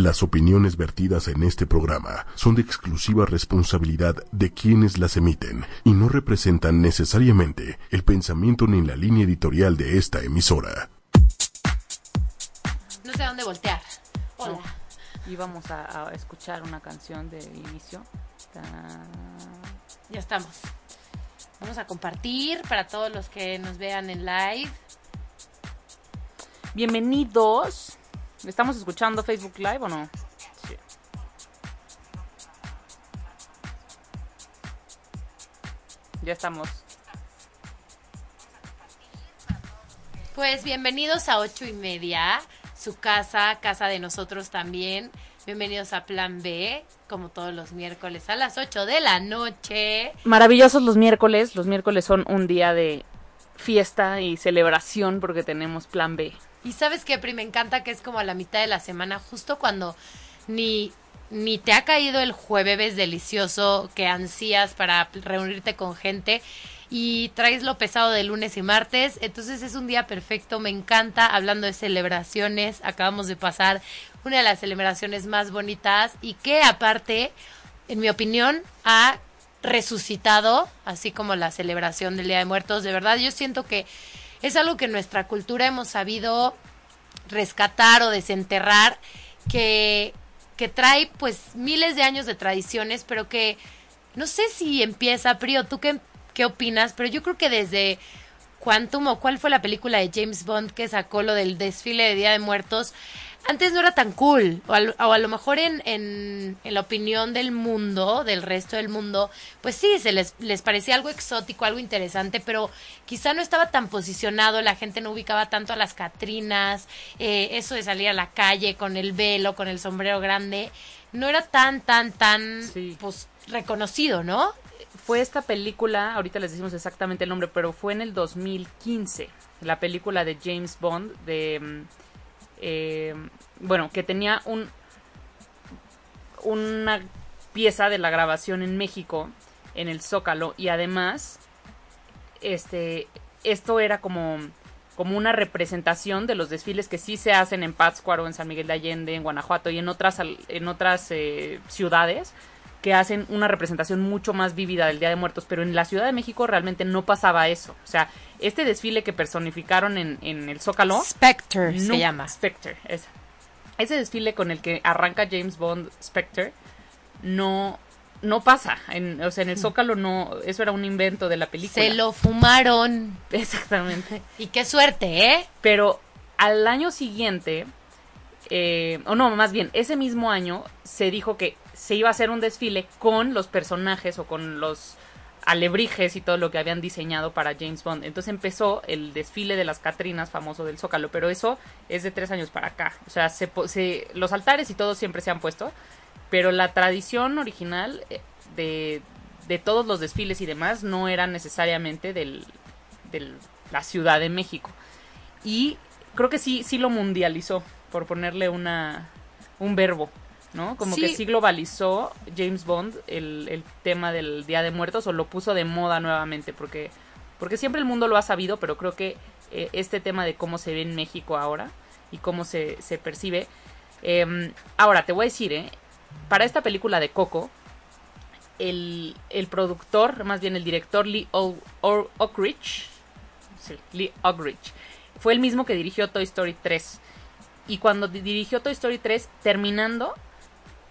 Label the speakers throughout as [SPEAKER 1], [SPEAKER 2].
[SPEAKER 1] Las opiniones vertidas en este programa son de exclusiva responsabilidad de quienes las emiten y no representan necesariamente el pensamiento ni la línea editorial de esta emisora.
[SPEAKER 2] No sé a dónde voltear. Hola.
[SPEAKER 3] Y vamos a, a escuchar una canción de inicio. Ta-
[SPEAKER 2] Ya estamos. Vamos a compartir para todos los que nos vean en live.
[SPEAKER 3] Bienvenidos. ¿Estamos escuchando Facebook Live o no? Sí. Ya estamos.
[SPEAKER 2] Pues bienvenidos a ocho y media, su casa, casa de nosotros también. Bienvenidos a Plan B, como todos los miércoles a las 8 de la noche.
[SPEAKER 3] Maravillosos los miércoles. Los miércoles son un día de fiesta y celebración porque tenemos plan B.
[SPEAKER 2] Y sabes qué, Pri, me encanta que es como a la mitad de la semana, justo cuando ni, ni te ha caído el jueves delicioso que ansías para reunirte con gente y traes lo pesado de lunes y martes. Entonces es un día perfecto, me encanta. Hablando de celebraciones, acabamos de pasar una de las celebraciones más bonitas y que aparte, en mi opinión, ha resucitado, así como la celebración del Día de Muertos. De verdad, yo siento que es algo que en nuestra cultura hemos sabido rescatar o desenterrar, que, que trae pues miles de años de tradiciones, pero que no sé si empieza, Prio, ¿tú qué, qué opinas? Pero yo creo que desde Quantum o cuál fue la película de James Bond que sacó lo del desfile de Día de Muertos, antes no era tan cool, o a, lo- o a lo mejor en, en, en la opinión del mundo, del resto del mundo, pues sí, se les, les parecía algo exótico, algo interesante, pero quizá no estaba tan posicionado, la gente no ubicaba tanto a las Catrinas, eh, eso de salir a la calle con el velo, con el sombrero grande, no era tan, tan, tan,
[SPEAKER 3] Sí.
[SPEAKER 2] pues, reconocido, ¿no?
[SPEAKER 3] Fue esta película, ahorita les decimos exactamente el nombre, pero fue en el 2015, la película de James Bond, de, mm, eh, bueno, que tenía un, una pieza de la grabación en México, en el Zócalo, y además, este, esto era como, como una representación de los desfiles que sí se hacen en Pátzcuaro, en San Miguel de Allende, en Guanajuato y en otras, en otras eh, ciudades que hacen una representación mucho más vívida del Día de Muertos, pero en la Ciudad de México realmente no pasaba eso. O sea, este desfile que personificaron en, en el Zócalo...
[SPEAKER 2] Spectre se
[SPEAKER 3] no-
[SPEAKER 2] llama.
[SPEAKER 3] Spectre, esa. Ese desfile con el que arranca James Bond Spectre no, no pasa. En, o sea, en el Zócalo no... Eso era un invento de la película.
[SPEAKER 2] Se lo fumaron.
[SPEAKER 3] Exactamente.
[SPEAKER 2] Y qué suerte, ¿eh?
[SPEAKER 3] Pero al año siguiente, eh, o no, más bien, ese mismo año se dijo que se iba a hacer un desfile con los personajes o con los alebrijes y todo lo que habían diseñado para James Bond. Entonces empezó el desfile de las Catrinas, famoso del Zócalo, pero eso es de tres años para acá. O sea, se, los altares y todo siempre se han puesto, pero la tradición original eh, de, de todos los desfiles y demás no era necesariamente del, de la Ciudad de México. Y creo que sí, sí lo mundializó, por ponerle una, un verbo, ¿no? Como
[SPEAKER 2] Sí.
[SPEAKER 3] que sí globalizó James Bond el, el tema del Día de Muertos o lo puso de moda nuevamente, porque, porque siempre el mundo lo ha sabido, pero creo que eh, este tema de cómo se ve en México ahora y cómo se, se percibe. eh, ahora, te voy a decir, ¿eh? Para esta película de Coco, el, el productor, más bien el director Lee O- O- Ockridge, sí, Lee Ockridge, fue el mismo que dirigió Toy Story 3. Y cuando di- dirigió Toy Story 3, terminando,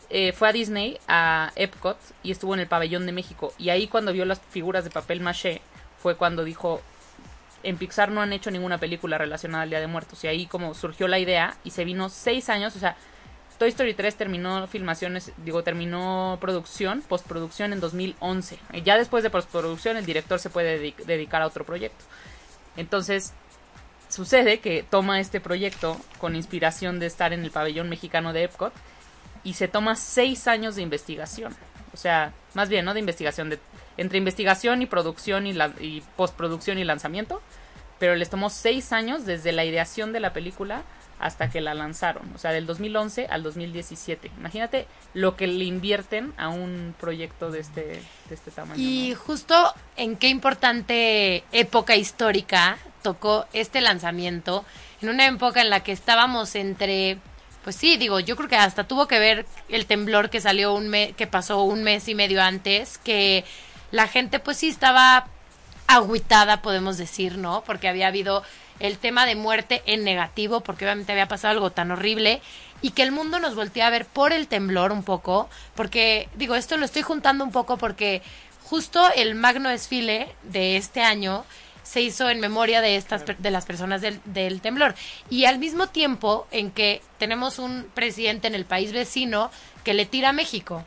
[SPEAKER 3] eh, fue a Disney, a Epcot, y estuvo en el pabellón de México. Y ahí cuando vio las figuras de papel maché, fue cuando dijo, en Pixar no han hecho ninguna película relacionada al Día de Muertos. Y ahí como surgió la idea y se vino seis años, o sea, Toy Story 3 terminó filmaciones, digo, terminó producción, postproducción en 2011. Y ya después de postproducción el director se puede dedi- dedicar a otro proyecto. Entonces, sucede que toma este proyecto con inspiración de estar en el pabellón mexicano de Epcot y se toma seis años de investigación. O sea, más bien, no de investigación, de, entre investigación y producción y, la, y postproducción y lanzamiento, pero les tomó seis años desde la ideación de la película hasta que la lanzaron, o sea, del 2011 al 2017. Imagínate lo que le invierten a un proyecto de este, de este tamaño.
[SPEAKER 2] Y
[SPEAKER 3] ¿no?
[SPEAKER 2] justo en qué importante época histórica tocó este lanzamiento, en una época en la que estábamos entre pues sí, digo, yo creo que hasta tuvo que ver el temblor que salió un mes, que pasó un mes y medio antes, que la gente pues sí estaba agüitada, podemos decir, ¿no? Porque había habido el tema de muerte en negativo, porque obviamente había pasado algo tan horrible, y que el mundo nos voltea a ver por el temblor un poco, porque digo, esto lo estoy juntando un poco porque justo el magno desfile de este año se hizo en memoria de estas de las personas del, del temblor y al mismo tiempo en que tenemos un presidente en el país vecino que le tira a México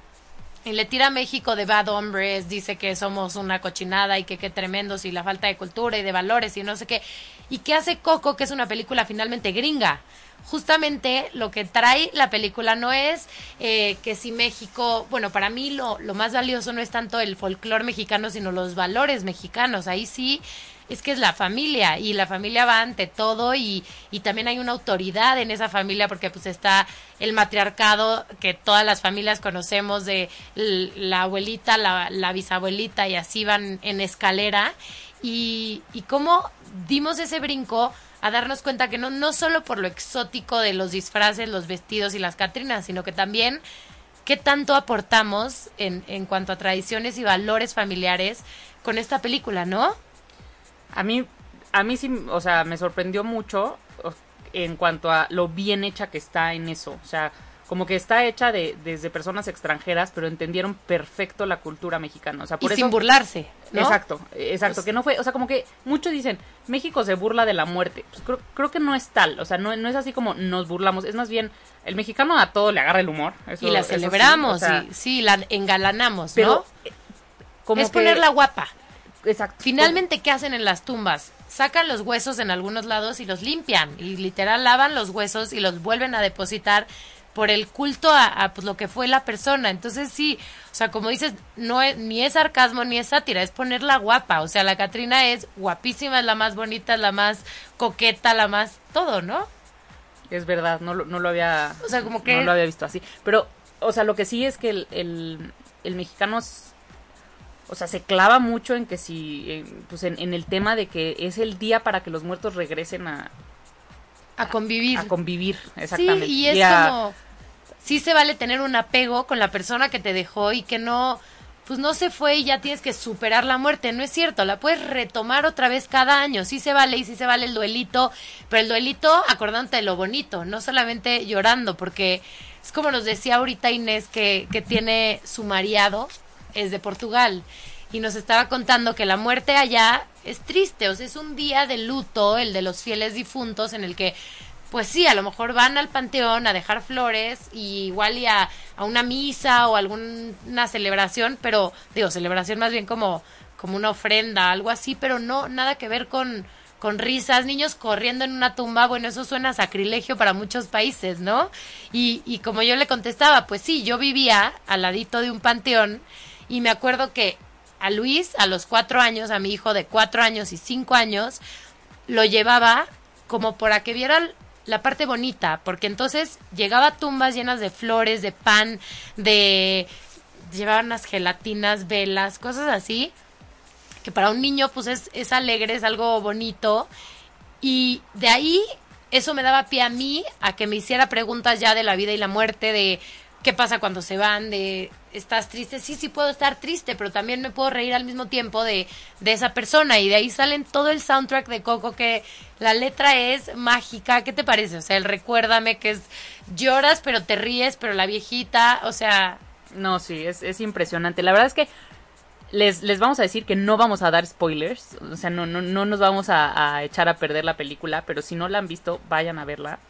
[SPEAKER 2] y le tira a México de bad hombres, dice que somos una cochinada y que qué tremendos y la falta de cultura y de valores y no sé qué. ¿Y qué hace Coco, que es una película finalmente gringa? Justamente lo que trae la película no es eh, que si México, bueno, para mí lo, lo más valioso no es tanto el folclore mexicano, sino los valores mexicanos. Ahí sí es que es la familia y la familia va ante todo y, y también hay una autoridad en esa familia porque pues está el matriarcado que todas las familias conocemos de la abuelita, la, la bisabuelita y así van en escalera y, y cómo dimos ese brinco a darnos cuenta que no, no solo por lo exótico de los disfraces, los vestidos y las catrinas, sino que también qué tanto aportamos en, en cuanto a tradiciones y valores familiares con esta película, ¿no?
[SPEAKER 3] A mí, a mí sí, o sea, me sorprendió mucho en cuanto a lo bien hecha que está en eso. O sea, como que está hecha de, desde personas extranjeras, pero entendieron perfecto la cultura mexicana. O sea, por
[SPEAKER 2] y
[SPEAKER 3] eso,
[SPEAKER 2] sin burlarse, ¿no?
[SPEAKER 3] Exacto, exacto,
[SPEAKER 2] Pues-
[SPEAKER 3] que no fue, o sea, como que muchos dicen, México se burla de la muerte. Pues creo, creo que no es tal, o sea, no, no es así como nos burlamos, es más bien, el mexicano a todo le agarra el humor. eso-
[SPEAKER 2] y la
[SPEAKER 3] sí,
[SPEAKER 2] celebramos,
[SPEAKER 3] o sea,
[SPEAKER 2] y sí, la engalanamos,
[SPEAKER 3] pero
[SPEAKER 2] ¿no?
[SPEAKER 3] eh, como
[SPEAKER 2] es
[SPEAKER 3] que-
[SPEAKER 2] ponerla guapa.
[SPEAKER 3] Exacto.
[SPEAKER 2] Finalmente, ¿qué hacen en las tumbas? Sacan los huesos en algunos lados y los limpian. Y literal lavan los huesos y los vuelven a depositar por el culto a, a, pues, lo que fue la persona. Entonces sí, o sea, como dices, no es, ni es sarcasmo ni es sátira, es ponerla guapa. O sea, la Catrina es guapísima, es la más bonita, es la más coqueta, la más todo, ¿no?
[SPEAKER 3] Es verdad, no, lo- no lo había.
[SPEAKER 2] O sea, como que-
[SPEAKER 3] No lo había visto así. Pero, o sea, lo que sí es que el, el, el mexicano. s- O sea, se clava mucho en que si. en, pues en, en el tema de que es el día para que los muertos regresen a,
[SPEAKER 2] A convivir.
[SPEAKER 3] a convivir. Exactamente.
[SPEAKER 2] Sí, y es
[SPEAKER 3] a-
[SPEAKER 2] como, sí se vale tener un apego con la persona que te dejó y que no, pues no se fue y ya tienes que superar la muerte, no es cierto, la puedes retomar otra vez cada año, sí se vale y sí se vale el duelito, pero el duelito acordándote de lo bonito, no solamente llorando, porque es como nos decía ahorita Inés que, que tiene su mariado, es de Portugal, y nos estaba contando que la muerte allá es triste, o sea, es un día de luto, el de los fieles difuntos, en el que, pues sí, a lo mejor van al panteón a dejar flores, y igual a una misa o alguna celebración, pero, digo, celebración más bien como, como una ofrenda, algo así, pero no, nada que ver con, con risas, niños corriendo en una tumba, bueno, eso suena a sacrilegio para muchos países, ¿no? Y, y como yo le contestaba, pues sí, yo vivía al ladito de un panteón y me acuerdo que a Luis, a los cuatro años, a mi hijo de cuatro años y cinco años, lo llevaba como para que viera la parte bonita, porque entonces llegaba a tumbas llenas de flores, de pan, de llevaban unas gelatinas, velas, cosas así, que para un niño pues es, es alegre, es algo bonito, y de ahí eso me daba pie a mí a que me hiciera preguntas ya de la vida y la muerte, de qué pasa cuando se van, de estás triste, sí, sí puedo estar triste, pero también me puedo reír al mismo tiempo de, de esa persona y de ahí salen todo el soundtrack de Coco que la letra es mágica, ¿qué te parece? O sea, el recuérdame que es lloras pero te ríes, pero la viejita, o sea,
[SPEAKER 3] No, sí, es, es impresionante. La verdad es que les, les vamos a decir que no vamos a dar spoilers. O sea, no, no, no nos vamos a, a echar a perder la película, pero si no la han visto, vayan a verla.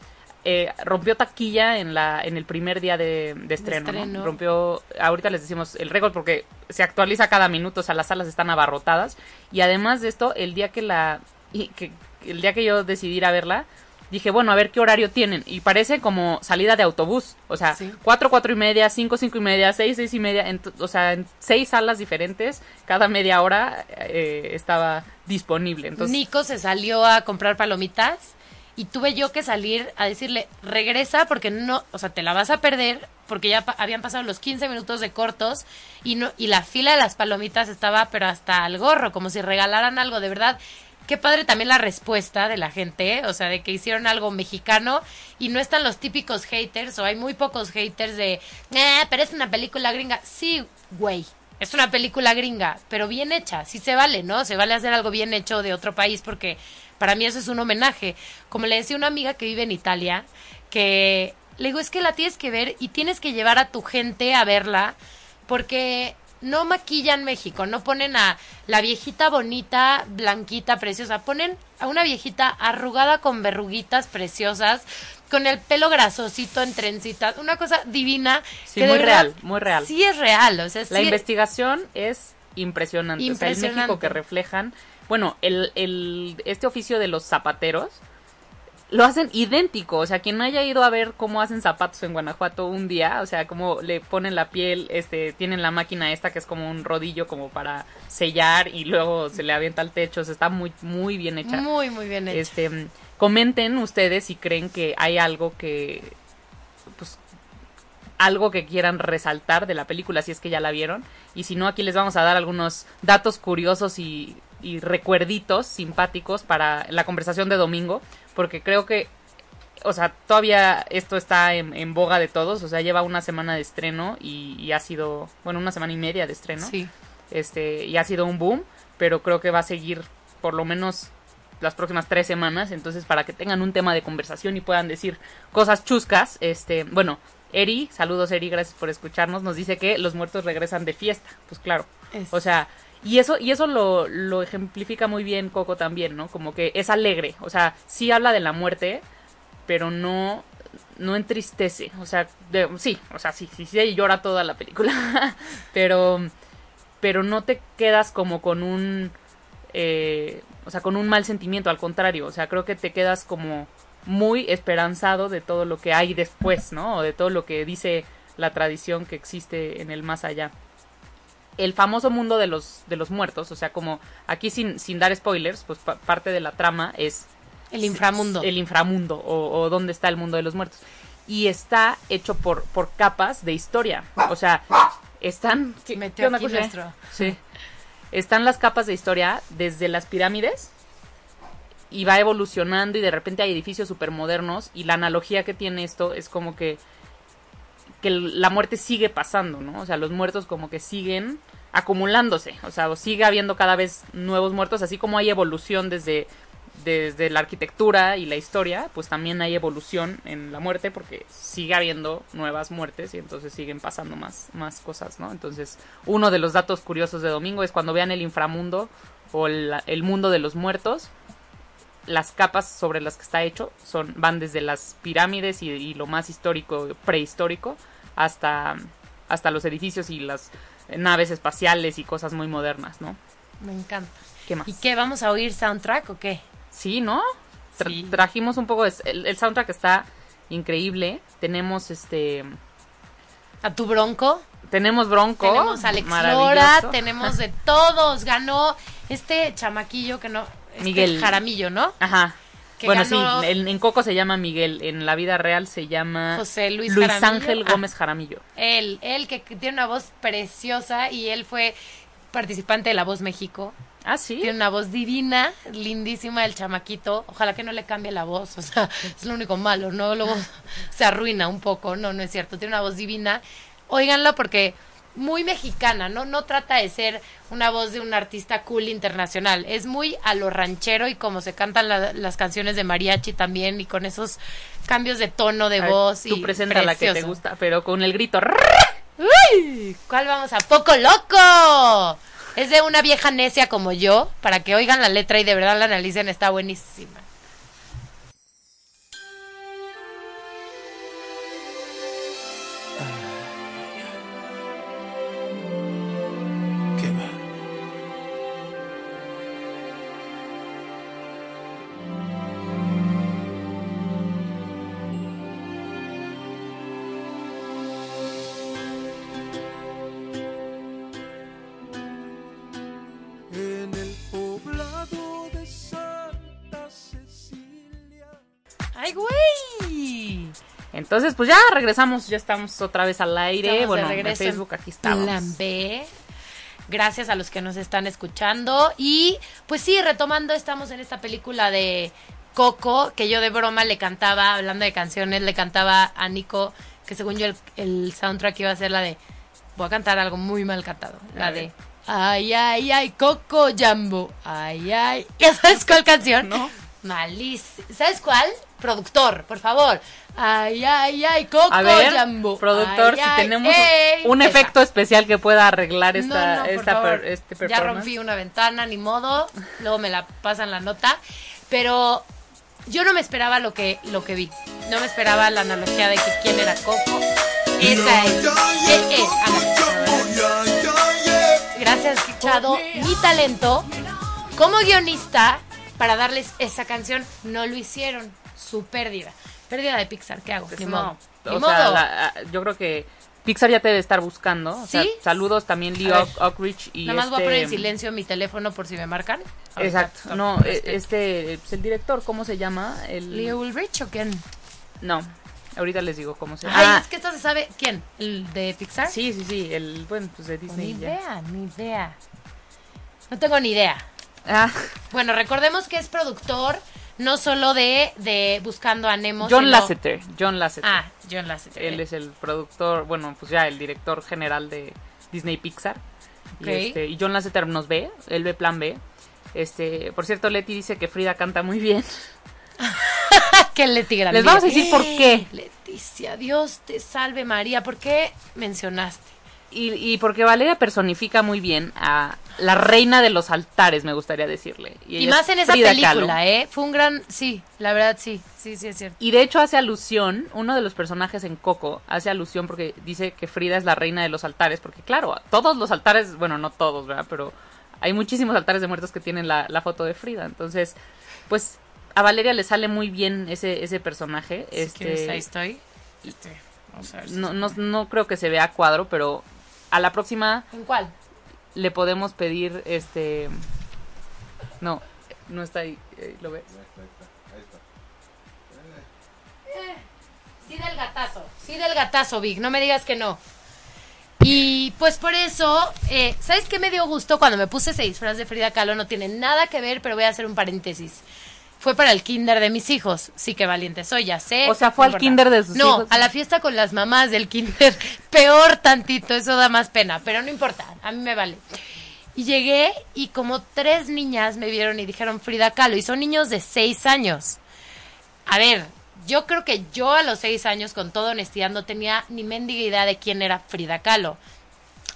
[SPEAKER 3] Eh, rompió taquilla en la en el primer día de, de estreno, ¿no?
[SPEAKER 2] estreno.
[SPEAKER 3] rompió ahorita les decimos el récord porque se actualiza cada minuto o sea las salas están abarrotadas y además de esto el día que la y que el día que yo decidí ir a verla dije bueno a ver qué horario tienen y parece como salida de autobús o sea
[SPEAKER 2] Sí.
[SPEAKER 3] cuatro cuatro y media cinco cinco y media seis seis y media en o sea en seis salas diferentes cada media hora eh, estaba disponible entonces
[SPEAKER 2] Nico se salió a comprar palomitas y tuve yo que salir a decirle, regresa porque no, o sea, te la vas a perder porque ya pa- habían pasado los 15 minutos de cortos y no y la fila de las palomitas estaba pero hasta al gorro, como si regalaran algo de verdad. qué padre también la respuesta de la gente, o sea, de que hicieron algo mexicano y no están los típicos haters, o hay muy pocos haters de, eh, pero es una película gringa. Sí, güey, es una película gringa, pero bien hecha, sí se vale, ¿no? Se vale hacer algo bien hecho de otro país porque para mí eso es un homenaje. Como le decía una amiga que vive en Italia, que le digo, es que la tienes que ver y tienes que llevar a tu gente a verla porque no maquillan México, no ponen a la viejita bonita, blanquita, preciosa, ponen a una viejita arrugada con verruguitas preciosas, con el pelo grasosito en trencitas, una cosa divina.
[SPEAKER 3] Sí, muy real, muy real.
[SPEAKER 2] Sí es real, o sea,
[SPEAKER 3] La investigación es impresionante,
[SPEAKER 2] Impresionante.
[SPEAKER 3] O sea, el México que reflejan, bueno, el, el, este oficio de los zapateros, lo hacen idéntico. O sea, quien no haya ido a ver cómo hacen zapatos en Guanajuato un día, o sea, cómo le ponen la piel, este, tienen la máquina esta que es como un rodillo como para sellar y luego se le avienta al techo. O sea, está muy, muy bien hecha.
[SPEAKER 2] Muy, muy bien hecha.
[SPEAKER 3] Este, comenten ustedes si creen que hay algo que, algo que quieran resaltar de la película, si es que ya la vieron. Y si no, aquí les vamos a dar algunos datos curiosos y, y recuerditos simpáticos para la conversación de domingo, porque creo que, o sea, todavía esto está en, en boga de todos, o sea, lleva una semana de estreno y, y ha sido, bueno, una semana y media de estreno,
[SPEAKER 2] Sí.
[SPEAKER 3] este, y ha sido un boom, pero creo que va a seguir por lo menos las próximas tres semanas, entonces para que tengan un tema de conversación y puedan decir cosas chuscas, este, bueno, Eri, saludos Eri, gracias por escucharnos, nos dice que los muertos regresan de fiesta, pues claro,
[SPEAKER 2] Es-
[SPEAKER 3] o sea, y eso, y eso lo, lo ejemplifica muy bien Coco también, ¿no? Como que es alegre, o sea, sí habla de la muerte, pero no, no entristece, o sea, de- sí, o sea, sí, sí, sí llora toda la película, pero, pero no te quedas como con un, eh, o sea, con un mal sentimiento, al contrario, o sea, creo que te quedas como muy esperanzado de todo lo que hay después, ¿no? O de todo lo que dice la tradición que existe en el más allá. El famoso mundo de los, de los muertos, o sea, como aquí sin, sin dar spoilers, pues pa- parte de la trama es
[SPEAKER 2] el inframundo.
[SPEAKER 3] el inframundo o, o dónde está el mundo de los muertos. Y está hecho por, por capas de historia. O sea, están...
[SPEAKER 2] Se
[SPEAKER 3] ¿qué- onda,
[SPEAKER 2] aquí nuestro-
[SPEAKER 3] Sí. Están las capas de historia desde las pirámides y va evolucionando y de repente hay edificios supermodernos y la analogía que tiene esto es como que que la muerte sigue pasando, ¿no? O sea, los muertos como que siguen acumulándose, o sea, sigue habiendo cada vez nuevos muertos, así como hay evolución desde desde la arquitectura y la historia, pues también hay evolución en la muerte porque sigue habiendo nuevas muertes y entonces siguen pasando más, más cosas, ¿no? Entonces, uno de los datos curiosos de domingo es cuando vean el inframundo o el, el mundo de los muertos, las capas sobre las que está hecho son van desde las pirámides y, y lo más histórico, prehistórico, hasta, hasta los edificios y las naves espaciales y cosas muy modernas, ¿no?
[SPEAKER 2] Me encanta.
[SPEAKER 3] ¿Qué más?
[SPEAKER 2] ¿Y qué? ¿Vamos a oír soundtrack o qué?
[SPEAKER 3] Sí, ¿no? Tra-
[SPEAKER 2] Sí.
[SPEAKER 3] Trajimos un poco de... El, el soundtrack está increíble. Tenemos este...
[SPEAKER 2] ¿A tu bronco?
[SPEAKER 3] Tenemos Bronco.
[SPEAKER 2] Tenemos a Alex. Lora, tenemos de todos. Ganó este chamaquillo que no. Este
[SPEAKER 3] Miguel.
[SPEAKER 2] Jaramillo, ¿no?
[SPEAKER 3] Ajá.
[SPEAKER 2] que
[SPEAKER 3] Bueno,
[SPEAKER 2] ganó-
[SPEAKER 3] sí, en, en Coco se llama Miguel, en la vida real se llama
[SPEAKER 2] José Luis Jaramillo.
[SPEAKER 3] Ángel
[SPEAKER 2] Ah.
[SPEAKER 3] Gómez Jaramillo.
[SPEAKER 2] Él, él que que tiene una voz preciosa y él fue participante de La Voz México.
[SPEAKER 3] Ah, sí.
[SPEAKER 2] Tiene una voz divina, lindísima el chamaquito. Ojalá que no le cambie la voz, o sea, es lo único malo, ¿no? Luego se arruina un poco, no, no es cierto. Tiene una voz divina. Óiganlo porque muy mexicana, ¿no? No trata de ser una voz de un artista cool internacional. Es muy a lo ranchero y como se cantan la- las canciones de mariachi también y con esos cambios de tono de
[SPEAKER 3] ver,
[SPEAKER 2] voz.
[SPEAKER 3] Tú
[SPEAKER 2] y
[SPEAKER 3] presenta la que te gusta, pero con el grito.
[SPEAKER 2] ¡Uy! ¿Cuál vamos a? ¡Poco loco! Es de una vieja necia como yo, para que oigan la letra y de verdad la analicen, está buenísima.
[SPEAKER 3] Entonces, pues ya regresamos, ya estamos otra vez al aire.
[SPEAKER 2] Estamos
[SPEAKER 3] bueno, en Facebook aquí estamos.
[SPEAKER 2] B. Gracias a los que nos están escuchando. Y pues sí, retomando, estamos en esta película de Coco, que yo de broma le cantaba, hablando de canciones, le cantaba a Nico, que según yo el, el soundtrack iba a ser la de... Voy a cantar algo muy mal cantado. La de... Ay, ay, ay, Coco Jambo. Ay, ay. ¿Ya sabes cuál canción?
[SPEAKER 3] No.
[SPEAKER 2] Malísimo. ¿Sabes cuál? Productor, por favor. Ay, ay, ay, Coco
[SPEAKER 3] A ver,
[SPEAKER 2] Jambo.
[SPEAKER 3] productor,
[SPEAKER 2] Ay,
[SPEAKER 3] si
[SPEAKER 2] ay,
[SPEAKER 3] tenemos
[SPEAKER 2] ey.
[SPEAKER 3] un
[SPEAKER 2] Esa.
[SPEAKER 3] efecto especial que pueda arreglar esta,
[SPEAKER 2] No, no, por
[SPEAKER 3] esta
[SPEAKER 2] favor.
[SPEAKER 3] per- este
[SPEAKER 2] ya
[SPEAKER 3] performance.
[SPEAKER 2] rompí una ventana, ni modo. Luego me la pasan la nota. Pero yo no me esperaba lo que, lo que vi. No me esperaba la analogía de que quién era Coco. Esa es. Eh, eh. Gracias, Chado. Mi talento como guionista para darles esa canción no lo hicieron. Su pérdida. Pérdida de Pixar, ¿qué hago?
[SPEAKER 3] Pues
[SPEAKER 2] Ni
[SPEAKER 3] no,
[SPEAKER 2] modo.
[SPEAKER 3] o
[SPEAKER 2] Ni
[SPEAKER 3] sea,
[SPEAKER 2] modo.
[SPEAKER 3] la- a- yo creo que Pixar ya te debe estar buscando. O sea,
[SPEAKER 2] ¿Sí?
[SPEAKER 3] saludos también Lee Oakridge y
[SPEAKER 2] Nada más voy a
[SPEAKER 3] este-
[SPEAKER 2] poner en silencio mi teléfono por si me marcan.
[SPEAKER 3] Exacto. No,
[SPEAKER 2] este,
[SPEAKER 3] eh, este, pues, el director, ¿cómo se llama? El
[SPEAKER 2] Leo Ulrich o quién?
[SPEAKER 3] No, ahorita les digo cómo se
[SPEAKER 2] Ay,
[SPEAKER 3] llama.
[SPEAKER 2] es que esto se sabe. ¿Quién? ¿El de Pixar?
[SPEAKER 3] Sí, sí, sí, el bueno, pues de
[SPEAKER 2] Ni
[SPEAKER 3] Disney ya.
[SPEAKER 2] idea, ni idea. No tengo ni idea.
[SPEAKER 3] Ah,
[SPEAKER 2] Bueno, recordemos que es productor no solo de, de Buscando a Nemo.
[SPEAKER 3] John
[SPEAKER 2] sino-
[SPEAKER 3] Lasseter, John Lasseter.
[SPEAKER 2] Ah, John Lasseter.
[SPEAKER 3] Él es el productor, bueno, pues ya el director general de Disney Pixar.
[SPEAKER 2] Ok.
[SPEAKER 3] Y, este, y John Lasseter nos ve, él ve Plan B. Este, por cierto, Leti dice que Frida canta muy bien.
[SPEAKER 2] que Leti Grande.
[SPEAKER 3] Les vamos a decir por qué.
[SPEAKER 2] Leticia, Dios te salve María. ¿Por qué mencionaste?
[SPEAKER 3] Y, y porque Valeria personifica muy bien a la reina de los altares, me gustaría decirle.
[SPEAKER 2] Y, más en esa
[SPEAKER 3] Frida
[SPEAKER 2] película,
[SPEAKER 3] Kahlo.
[SPEAKER 2] ¿eh? Fue un gran... Sí, la verdad sí. Sí, sí, es cierto.
[SPEAKER 3] Y de hecho hace alusión, uno de los personajes en Coco hace alusión porque dice que Frida es la reina de los altares, porque claro, todos los altares, bueno, no todos, ¿verdad? Pero hay muchísimos altares de muertos que tienen la, la foto de Frida. Entonces, pues a Valeria le sale muy bien ese, ese personaje.
[SPEAKER 2] Si
[SPEAKER 3] este,
[SPEAKER 2] quieres, ahí estoy. Este, vamos a ver si-
[SPEAKER 3] no, no, no creo que se vea a cuadro, pero a la próxima
[SPEAKER 2] ¿En cuál?
[SPEAKER 3] Le podemos pedir este... No, no está ahí, eh, ¿lo ves?
[SPEAKER 2] Sí del gatazo, sí del gatazo, Vic, no me digas que no. Y pues por eso, eh, ¿sabes qué me dio gusto cuando me puse ese disfraz de Frida Kahlo? No tiene nada que ver, pero voy a hacer un paréntesis. Fue para el kinder de mis hijos. Sí que valiente soy, ya sé.
[SPEAKER 3] O sea, fue
[SPEAKER 2] no
[SPEAKER 3] al kinder de sus
[SPEAKER 2] no,
[SPEAKER 3] hijos.
[SPEAKER 2] a la fiesta con las mamás del kinder. Peor tantito, eso da más pena, pero no importa, a mí me vale. Y llegué y como tres niñas me vieron y dijeron Frida Kahlo, y son niños de seis años. A ver, yo creo que yo a los seis años, con toda honestidad, no tenía ni mendiga idea de quién era Frida Kahlo.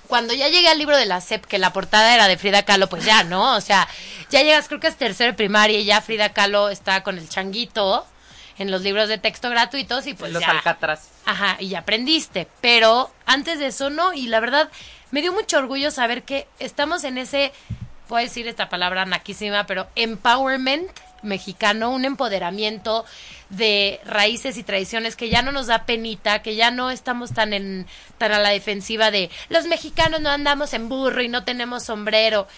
[SPEAKER 2] Cuando ya llegué al libro de la SEP, que la portada era de Frida Kahlo, pues ya, ¿no? O sea, ya llegas, creo que es tercero de primaria y ya Frida Kahlo está con el changuito en los libros de texto gratuitos y pues
[SPEAKER 3] los
[SPEAKER 2] ya.
[SPEAKER 3] alcatraz.
[SPEAKER 2] Ajá, y ya aprendiste. Pero antes de eso no, y la verdad me dio mucho orgullo saber que estamos en ese, puedo decir esta palabra naquísima, pero empowerment mexicano, un empoderamiento de raíces y tradiciones que ya no nos da penita, que ya no estamos tan en tan a la defensiva de los mexicanos no andamos en burro y no tenemos sombrero.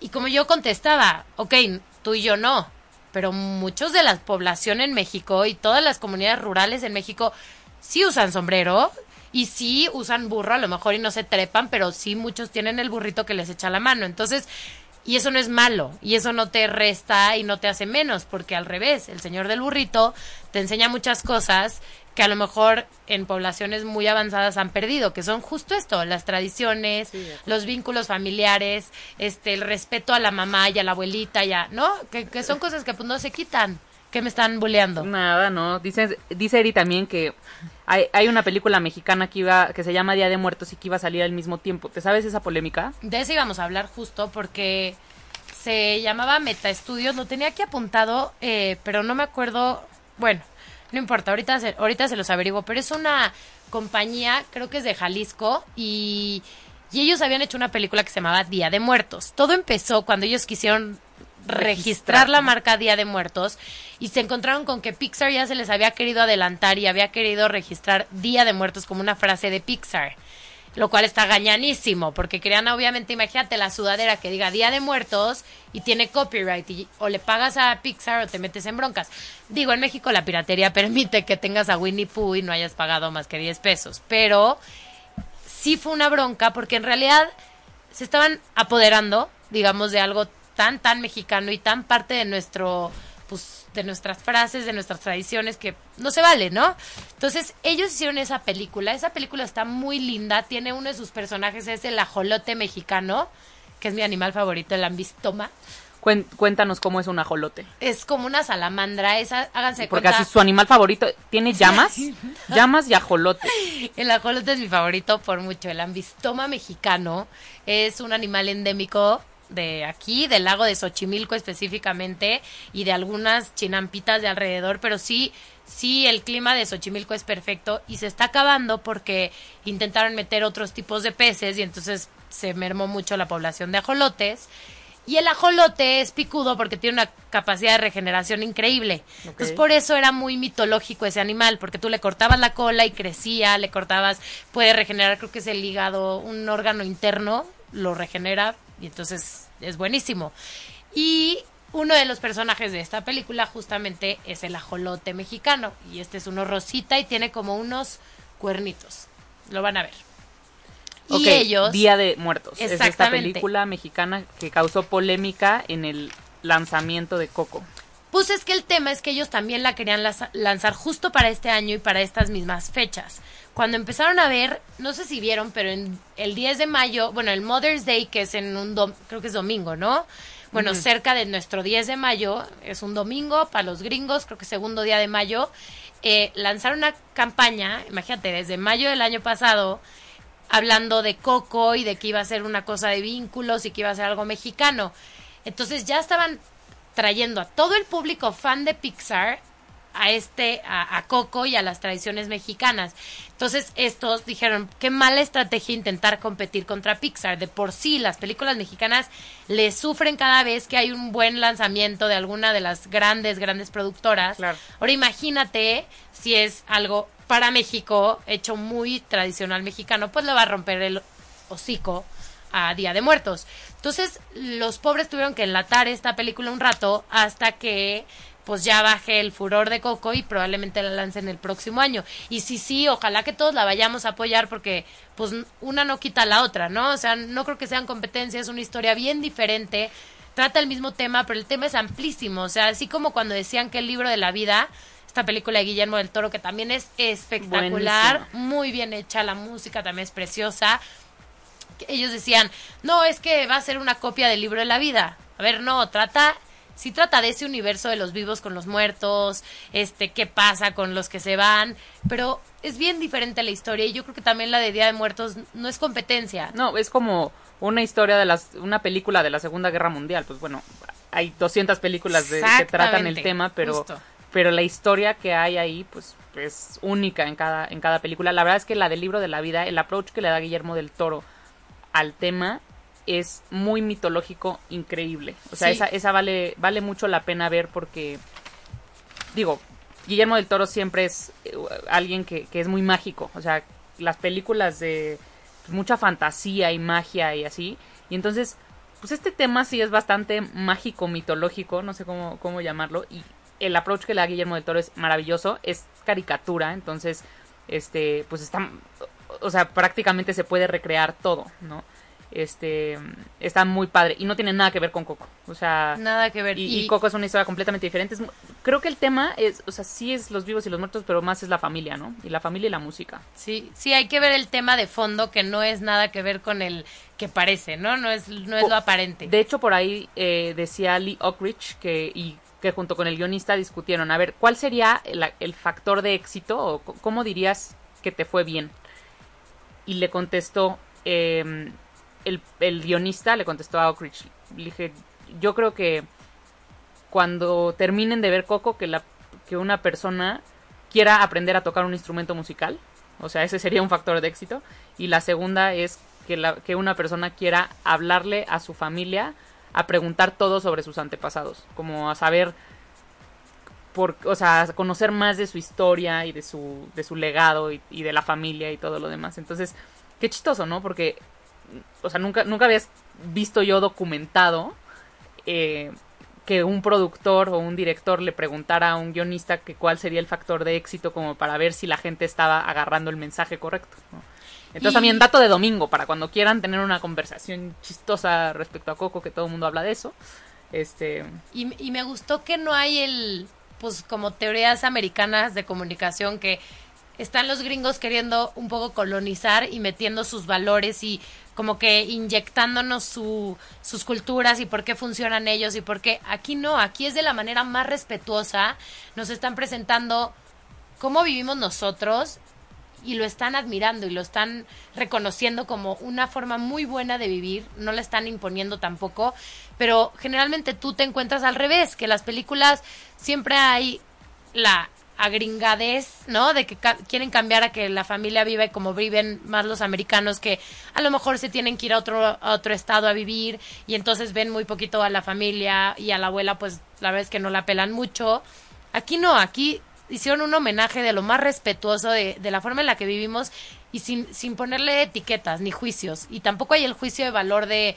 [SPEAKER 2] Y como yo contestaba, ok, tú y yo no, pero muchos de la población en México y todas las comunidades rurales en México sí usan sombrero y sí usan burro a lo mejor y no se trepan, pero sí muchos tienen el burrito que les echa la mano. Entonces, y eso no es malo, y eso no te resta y no te hace menos, porque al revés, el señor del burrito te enseña muchas cosas que a lo mejor en poblaciones muy avanzadas han perdido, que son justo esto, las tradiciones,
[SPEAKER 3] Sí,
[SPEAKER 2] los vínculos familiares, este, el respeto a la mamá y a la abuelita, ya, ¿no? Que, que son cosas que pues no se quitan, que me están buleando.
[SPEAKER 3] Nada, no. Dice, dice Eri también que hay, hay una película mexicana que iba que se llama Día de Muertos y que iba a salir al mismo tiempo. ¿Te sabes esa polémica?
[SPEAKER 2] De eso íbamos a hablar justo porque se llamaba Meta Estudios, lo tenía aquí apuntado, eh, pero no me acuerdo, bueno, no importa, ahorita se, ahorita se los averiguo, pero es una compañía, creo que es de Jalisco, y, y ellos habían hecho una película que se llamaba Día de Muertos. Todo empezó cuando ellos quisieron registrar la marca Día de Muertos y se encontraron con que Pixar ya se les había querido adelantar y había querido registrar Día de Muertos como una frase de Pixar lo cual está gañanísimo, porque querían obviamente, imagínate la sudadera que diga Día de Muertos y tiene copyright, y o le pagas a Pixar o te metes en broncas. Digo, en México la piratería permite que tengas a Winnie Pooh y no hayas pagado más que 10 pesos, pero sí fue una bronca porque en realidad se estaban apoderando, digamos, de algo tan, tan mexicano y tan parte de nuestro, pues, de nuestras frases, de nuestras tradiciones, que no se vale, ¿no? Entonces, ellos hicieron esa película. Esa película está muy linda. Tiene uno de sus personajes, es el ajolote mexicano, que es mi animal favorito, el ambistoma.
[SPEAKER 3] Cuéntanos cómo es un ajolote.
[SPEAKER 2] Es como una salamandra, esa, háganse
[SPEAKER 3] Porque
[SPEAKER 2] cuenta.
[SPEAKER 3] así su animal favorito tiene llamas, llamas y ajolote.
[SPEAKER 2] El ajolote es mi favorito por mucho. El ambistoma mexicano es un animal endémico de aquí, del lago de Xochimilco específicamente, y de algunas chinampitas de alrededor, pero sí, sí, el clima de Xochimilco es perfecto y se está acabando porque intentaron meter otros tipos de peces y entonces se mermó mucho la población de ajolotes. Y el ajolote es picudo porque tiene una capacidad de regeneración increíble. Entonces, por eso era muy mitológico ese animal, porque tú le cortabas la cola y crecía, le cortabas, puede regenerar, creo que es el hígado, un órgano interno, lo regenera y entonces es buenísimo. Y uno de los personajes de esta película justamente es el ajolote mexicano, y este es uno rosita y tiene como unos cuernitos. Lo van a ver.
[SPEAKER 3] Ok,
[SPEAKER 2] y ellos...
[SPEAKER 3] Día de Muertos. Es esta
[SPEAKER 2] Exactamente.
[SPEAKER 3] película mexicana que causó polémica en el lanzamiento de Coco.
[SPEAKER 2] Pues es que el tema es que ellos también la querían lanzar justo para este año y para estas mismas fechas. Cuando empezaron a ver, no sé si vieron, pero en el 10 de mayo, bueno, el Mother's Day, que es en un, dom- creo que es domingo, ¿no? Bueno, cerca de nuestro 10 de mayo, es un domingo para los gringos, creo que segundo día de mayo, eh, lanzaron una campaña, imagínate, desde mayo del año pasado, hablando de Coco y de que iba a ser una cosa de vínculos y que iba a ser algo mexicano. Entonces ya estaban trayendo a todo el público fan de Pixar a este a, a Coco y a las tradiciones mexicanas. Entonces estos dijeron, qué mala estrategia intentar competir contra Pixar. De por sí las películas mexicanas le sufren cada vez que hay un buen lanzamiento de alguna de las grandes grandes productoras.
[SPEAKER 3] Claro.
[SPEAKER 2] Ahora imagínate si es algo para México hecho muy tradicional mexicano, pues le va a romper el hocico a Día de Muertos. Entonces, los pobres tuvieron que enlatar esta película un rato hasta que pues ya baje el furor de Coco y probablemente la lancen el próximo año. Y sí, sí, ojalá que todos la vayamos a apoyar porque pues una no quita a la otra, ¿no? O sea, no creo que sean competencias, es una historia bien diferente, trata el mismo tema, pero el tema es amplísimo, o sea, así como cuando decían que el libro de la vida, esta película de Guillermo del Toro que también es espectacular, muy bien hecha, la música también es preciosa, ellos decían, no, es que va a ser una copia del libro de la vida. A ver, no, trata, sí trata de ese universo de los vivos con los muertos, este, qué pasa con los que se van, pero es bien diferente la historia y yo creo que también la de Día de Muertos no es competencia.
[SPEAKER 3] No, es como una historia de las, una película de la Segunda Guerra Mundial. Pues bueno, hay 200 películas de, que tratan el tema, pero,
[SPEAKER 2] justo.
[SPEAKER 3] pero la historia que hay ahí, pues es única en cada, en cada película. La verdad es que la del libro de la vida, el approach que le da Guillermo del Toro al tema es muy mitológico, increíble. O sea,
[SPEAKER 2] Sí.
[SPEAKER 3] esa, esa vale, vale mucho la pena ver porque, digo, Guillermo del Toro siempre es eh, alguien que, que es muy mágico. O sea, las películas de pues, mucha fantasía y magia y así. Y entonces, pues este tema sí es bastante mágico, mitológico, no sé cómo, cómo llamarlo. Y el approach que le da Guillermo del Toro es maravilloso, es caricatura, entonces, este, pues está, o sea, prácticamente se puede recrear todo, ¿no? Este, está muy padre y no tiene nada que ver con Coco, o sea,
[SPEAKER 2] Nada que ver.
[SPEAKER 3] y, y Coco es una historia completamente diferente. Es creo que el tema es, o sea, sí es los vivos y los muertos, pero más es la familia, ¿no? Y la familia y la música.
[SPEAKER 2] Sí, sí, hay que ver el tema de fondo que no es nada que ver con el que parece, ¿no? No es, no es lo aparente.
[SPEAKER 3] De hecho, por ahí eh, decía Lee Ockridge que, y que junto con el guionista discutieron, a ver, ¿cuál sería el, el factor de éxito o cómo dirías que te fue bien? Y le contestó, eh, el, el guionista le contestó a Ockridge, le dije, yo creo que cuando terminen de ver Coco, que, la, que una persona quiera aprender a tocar un instrumento musical, o sea, ese sería un factor de éxito. Y la segunda es que, la, que una persona quiera hablarle a su familia, a preguntar todo sobre sus antepasados, como a saber, por, o sea, conocer más de su historia y de su, de su legado y, y de la familia y todo lo demás. Entonces, qué chistoso, ¿no? Porque, o sea, nunca, nunca habías visto yo documentado eh, que un productor o un director le preguntara a un guionista que cuál sería el factor de éxito como para ver si la gente estaba agarrando el mensaje correcto. ¿no? Entonces
[SPEAKER 2] Y-
[SPEAKER 3] también dato de domingo, para cuando quieran tener una conversación chistosa respecto a Coco, que todo el mundo habla de eso. Este,
[SPEAKER 2] Y, y me gustó que no hay el, pues como teorías americanas de comunicación que están los gringos queriendo un poco colonizar y metiendo sus valores y como que inyectándonos su, sus culturas y por qué funcionan ellos y por qué aquí no, aquí es de la manera más respetuosa, nos están presentando cómo vivimos nosotros y lo están admirando y lo están reconociendo como una forma muy buena de vivir, no la están imponiendo tampoco, pero generalmente tú te encuentras al revés, que las películas siempre hay la agringadez, ¿no? De que ca- quieren cambiar a que la familia viva como viven más los americanos, que a lo mejor se tienen que ir a otro, a otro estado a vivir y entonces ven muy poquito a la familia y a la abuela, pues la verdad es que no la pelan mucho. Aquí no, aquí hicieron un homenaje de lo más respetuoso de, de la forma en la que vivimos y sin, sin ponerle etiquetas ni juicios. Y tampoco hay el juicio de valor de...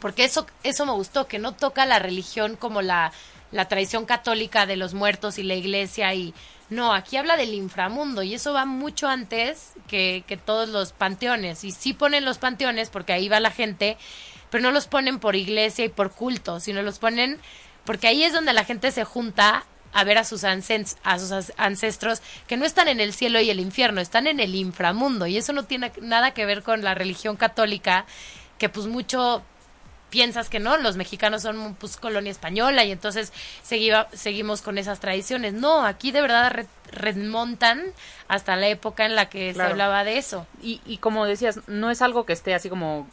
[SPEAKER 2] Porque eso, eso me gustó, que no toca la religión como la, la tradición católica de los muertos y la iglesia y... No, aquí habla del inframundo y eso va mucho antes que, que todos los panteones. Y sí ponen los panteones porque ahí va la gente, pero no los ponen por iglesia y por culto, sino los ponen porque ahí es donde la gente se junta a ver a sus, a sus ancestros que no están en el cielo y el infierno, están en el inframundo. Y eso no tiene nada que ver con la religión católica, que pues mucho piensas que no, los mexicanos son pues colonia española y entonces seguimos con esas tradiciones. No, aquí de verdad re- remontan hasta la época en la que
[SPEAKER 3] Claro.
[SPEAKER 2] se hablaba de eso.
[SPEAKER 3] y, y como decías, no es algo que esté así como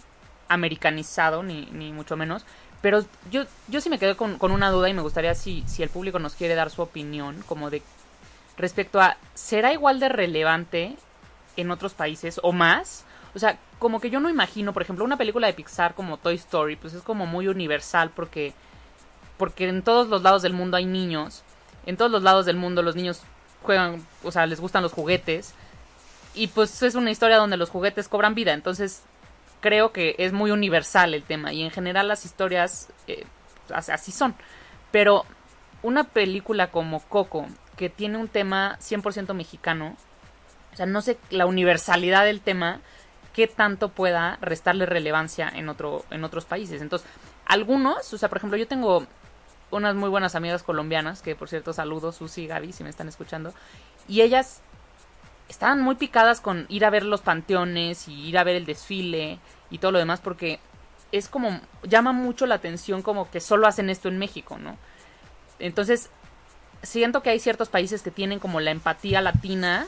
[SPEAKER 3] americanizado, ni, ni mucho menos. Pero yo, yo sí me quedé con, con una duda y me gustaría si, si el público nos quiere dar su opinión, como de respecto a, ¿será igual de relevante en otros países o más? O sea, como que yo no imagino, por ejemplo, una película de Pixar como Toy Story, pues es como muy universal porque, porque en todos los lados del mundo hay niños, en todos los lados del mundo los niños juegan, o sea, les gustan los juguetes, y pues es una historia donde los juguetes cobran vida, entonces creo que es muy universal el tema y en general las historias eh, as- así son. Pero una película como Coco, que tiene un tema 100% mexicano, o sea, no sé la universalidad del tema, qué tanto pueda restarle relevancia en, otro, en otros países. Entonces, algunos, o sea, por ejemplo, yo tengo unas muy buenas amigas colombianas, que por cierto saludo, Susi y Gaby, si me están escuchando, y ellas estaban muy picadas con ir a ver los panteones y ir a ver el desfile y todo lo demás porque es como llama mucho la atención como que solo hacen esto en México, ¿no? Entonces, siento que hay ciertos países que tienen como la empatía latina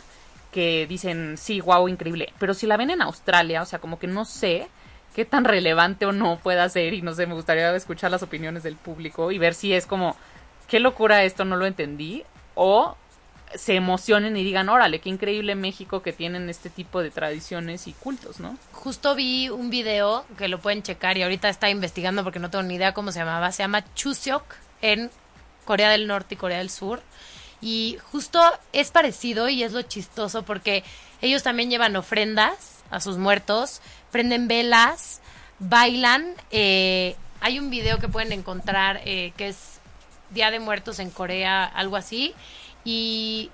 [SPEAKER 3] que dicen, sí, wow, increíble. Pero si la ven en Australia, o sea, como que no sé qué tan relevante o no pueda ser y no sé, me gustaría escuchar las opiniones del público y ver si es como, qué locura esto, no lo entendí, o se emocionen y digan, órale, qué increíble México que tienen este tipo de tradiciones y cultos, ¿no?
[SPEAKER 2] Justo vi un video que lo pueden checar y ahorita está investigando porque no tengo ni idea cómo se llamaba. Se llama Chuseok en Corea del Norte y Corea del Sur. Y justo es parecido y es lo chistoso porque ellos también llevan ofrendas a sus muertos, prenden velas, bailan. eh, hay un video que pueden encontrar eh, que es Día de Muertos en Corea, algo así. Y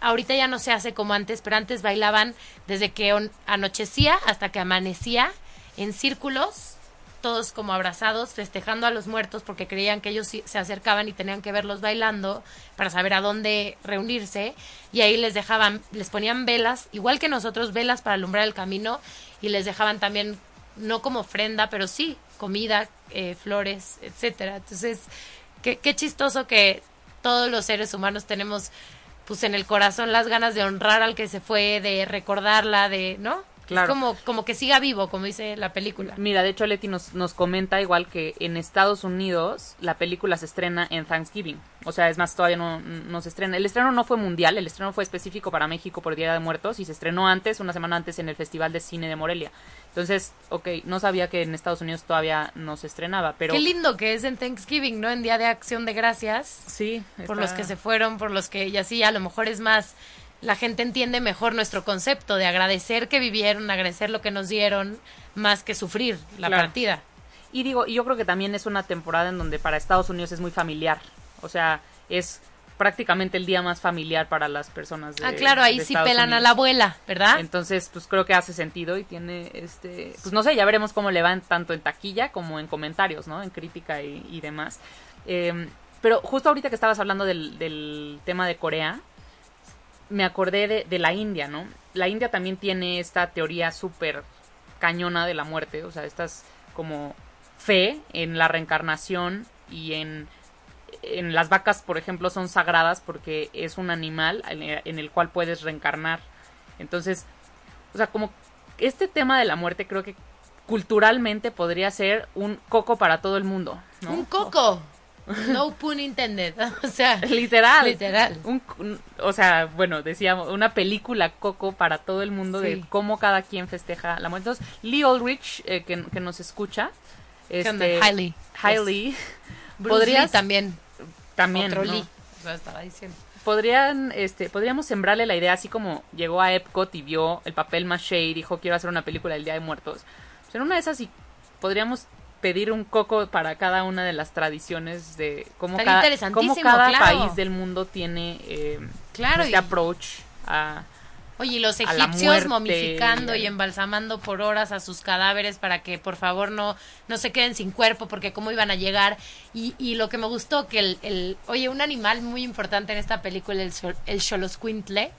[SPEAKER 2] ahorita ya no se hace como antes, pero antes bailaban desde que anochecía hasta que amanecía en círculos, todos como abrazados, festejando a los muertos porque creían que ellos se acercaban y tenían que verlos bailando para saber a dónde reunirse y ahí les dejaban, les ponían velas, igual que nosotros, velas para alumbrar el camino y les dejaban también, no como ofrenda, pero sí, comida, eh, flores, etcétera. Entonces, qué chistoso que todos los seres humanos tenemos pues en el corazón las ganas de honrar al que se fue, de recordarla, de, ¿no?
[SPEAKER 3] Claro.
[SPEAKER 2] Es como, como que siga vivo, como dice la película.
[SPEAKER 3] Mira, de hecho Leti nos, nos comenta igual que en Estados Unidos la película se estrena en Thanksgiving. O sea, es más, todavía no, no se estrena. El estreno no fue mundial, el estreno fue específico para México por Día de Muertos y se estrenó antes, una semana antes, en el Festival de Cine de Morelia. Entonces, ok, no sabía que en Estados Unidos todavía no se estrenaba, pero...
[SPEAKER 2] Qué lindo que es en Thanksgiving, ¿no? En Día de Acción de Gracias,
[SPEAKER 3] Sí,
[SPEAKER 2] por
[SPEAKER 3] está-
[SPEAKER 2] los que se fueron, por los que, y así a lo mejor es más, la gente entiende mejor nuestro concepto de agradecer que vivieron, agradecer lo que nos dieron, más que sufrir la
[SPEAKER 3] Claro.
[SPEAKER 2] partida.
[SPEAKER 3] Y digo, y yo creo que también es una temporada en donde para Estados Unidos es muy familiar. O sea, es prácticamente el día más familiar para las personas de
[SPEAKER 2] ah, claro, ahí
[SPEAKER 3] de
[SPEAKER 2] sí
[SPEAKER 3] Estados
[SPEAKER 2] pelan a la abuela, ¿verdad?
[SPEAKER 3] Entonces, pues creo que hace sentido y tiene, este, pues no sé, ya veremos cómo le van tanto en taquilla como en comentarios, ¿no? En crítica y, y demás. Eh, pero justo ahorita que estabas hablando del, del tema de Corea, me acordé de, de la India, ¿no? La India también tiene esta teoría súper cañona de la muerte, o sea, estas como fe en la reencarnación y en, en las vacas, por ejemplo, son sagradas porque es un animal en el- cual puedes reencarnar. Entonces, o sea, como este tema de la muerte creo que culturalmente podría ser un coco para todo el mundo, ¿no?
[SPEAKER 2] Un coco. No pun intended. O sea,
[SPEAKER 3] Literal.
[SPEAKER 2] Literal.
[SPEAKER 3] Un- un- o sea, bueno, decíamos, una película coco para todo el mundo de
[SPEAKER 2] Sí.
[SPEAKER 3] cómo cada quien festeja la muerte. Entonces, Lee Ulrich, eh, que, que nos escucha, este,
[SPEAKER 2] Hailey.
[SPEAKER 3] Hailey,
[SPEAKER 2] Bruce
[SPEAKER 3] podrías
[SPEAKER 2] Lee también.
[SPEAKER 3] también,
[SPEAKER 2] Otro
[SPEAKER 3] ¿no?
[SPEAKER 2] Lee. Lo estaba diciendo.
[SPEAKER 3] podrían, este, podríamos sembrarle la idea, así como llegó a Epcot y vio el papel maché y dijo quiero hacer una película del Día de Muertos. Pues en una de esas sí podríamos pedir un coco para cada una de las tradiciones de cómo cada, cómo cada
[SPEAKER 2] claro.
[SPEAKER 3] país del mundo tiene eh,
[SPEAKER 2] Claro,
[SPEAKER 3] este
[SPEAKER 2] y-
[SPEAKER 3] approach a
[SPEAKER 2] Oye, y los egipcios
[SPEAKER 3] muerte
[SPEAKER 2] momificando
[SPEAKER 3] y-
[SPEAKER 2] embalsamando por horas a sus cadáveres para que por favor no, no se queden sin cuerpo porque cómo iban a llegar. Y, y lo que me gustó que el, el- oye, un animal muy importante en esta película, el, el Xoloscuintle,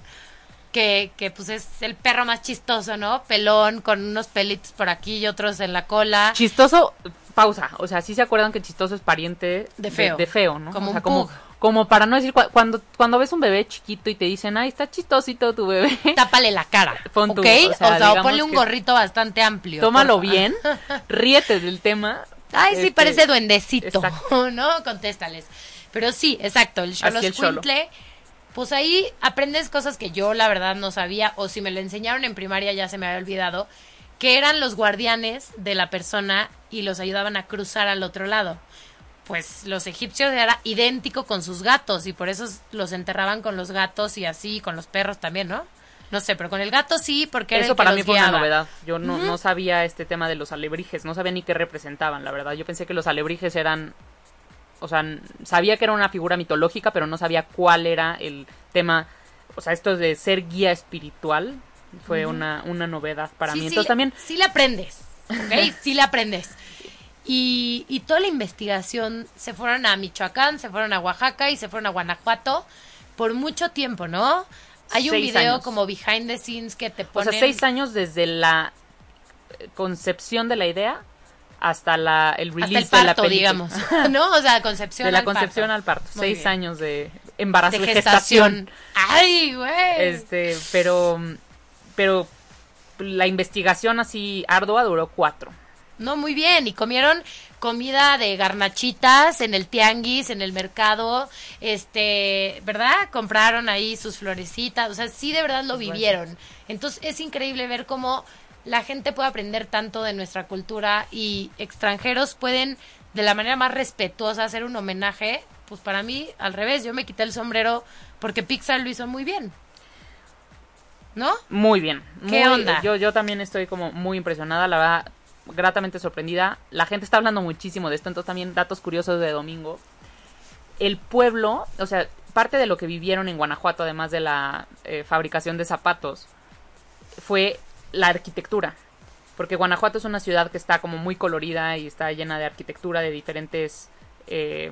[SPEAKER 2] que, que pues es el perro más chistoso, ¿no? Pelón, con unos pelitos por aquí y otros en la cola.
[SPEAKER 3] chistoso, pausa, o sea, sí se acuerdan que chistoso es pariente
[SPEAKER 2] De feo.
[SPEAKER 3] de, feo, ¿no?
[SPEAKER 2] Como
[SPEAKER 3] o sea,
[SPEAKER 2] un
[SPEAKER 3] como como para no decir cua- cuando cuando ves un bebé chiquito y te dicen, "Ay, está chistosito tu bebé."
[SPEAKER 2] Tápale la cara,
[SPEAKER 3] Pon
[SPEAKER 2] ¿ok?
[SPEAKER 3] tú,
[SPEAKER 2] o
[SPEAKER 3] o
[SPEAKER 2] sea, o
[SPEAKER 3] digamos
[SPEAKER 2] ponle un gorrito bastante amplio.
[SPEAKER 3] Tómalo bien, ríete del tema.
[SPEAKER 2] Ay, sí,
[SPEAKER 3] Este,
[SPEAKER 2] parece duendecito,
[SPEAKER 3] exacto.
[SPEAKER 2] ¿no? Contéstales. Pero sí, exacto, el. Xoloscuintle, pues ahí aprendes cosas que yo la verdad no sabía, o si me lo enseñaron en primaria ya se me había olvidado, que eran los guardianes de la persona y los ayudaban a cruzar al otro lado. Pues los egipcios era idéntico con sus gatos y por eso los enterraban con los gatos y así, con los perros también, ¿no? No sé, pero con el gato sí, porque era
[SPEAKER 3] Eso
[SPEAKER 2] el que
[SPEAKER 3] para
[SPEAKER 2] los
[SPEAKER 3] mí fue una novedad. Yo no, no sabía este tema de los alebrijes, no sabía ni qué representaban, la verdad. Yo pensé que los alebrijes eran, o sea, sabía que era una figura mitológica, pero no sabía cuál era el tema, o sea, esto de ser guía espiritual fue una, una novedad para
[SPEAKER 2] Sí,
[SPEAKER 3] mí.
[SPEAKER 2] sí
[SPEAKER 3] Entonces
[SPEAKER 2] le-
[SPEAKER 3] también,
[SPEAKER 2] Sí le aprendes, ¿ok? sí le aprendes. Y, y toda la investigación se fueron a Michoacán, se fueron a Oaxaca y se fueron a Guanajuato por mucho tiempo, ¿no? Hay un
[SPEAKER 3] Seis
[SPEAKER 2] video
[SPEAKER 3] años.
[SPEAKER 2] como behind the scenes que te
[SPEAKER 3] o
[SPEAKER 2] ponen...
[SPEAKER 3] sea, seis años desde la eh, concepción de la idea hasta la, el
[SPEAKER 2] hasta
[SPEAKER 3] release
[SPEAKER 2] el
[SPEAKER 3] de la
[SPEAKER 2] parto,
[SPEAKER 3] película.
[SPEAKER 2] digamos, ¿no? O sea, concepción
[SPEAKER 3] de la
[SPEAKER 2] al
[SPEAKER 3] concepción
[SPEAKER 2] parto.
[SPEAKER 3] al parto.
[SPEAKER 2] Muy
[SPEAKER 3] seis
[SPEAKER 2] bien.
[SPEAKER 3] años de embarazo,
[SPEAKER 2] de
[SPEAKER 3] de
[SPEAKER 2] gestación.
[SPEAKER 3] gestación.
[SPEAKER 2] Ay, güey.
[SPEAKER 3] Este, pero, pero la investigación así ardua duró cuatro.
[SPEAKER 2] No, muy bien. Y comieron comida de garnachitas en el tianguis, en el mercado, este, ¿verdad? Compraron ahí sus florecitas, o sea, sí de verdad lo vivieron. Entonces es increíble ver cómo la gente puede aprender tanto de nuestra cultura y extranjeros pueden de la manera más respetuosa hacer un homenaje. Pues para mí, al revés, yo me quité el sombrero porque Pixar lo hizo muy bien. ¿No?
[SPEAKER 3] Muy bien.
[SPEAKER 2] ¿Qué
[SPEAKER 3] muy-
[SPEAKER 2] onda?
[SPEAKER 3] Yo, yo también estoy como muy impresionada, la verdad, gratamente sorprendida. La gente está hablando muchísimo de esto, entonces también datos curiosos de domingo. El pueblo, o sea, parte de lo que vivieron en Guanajuato, además de la eh, fabricación de zapatos, fue la arquitectura. Porque Guanajuato es una ciudad que está como muy colorida y está llena de arquitectura de diferentes, eh,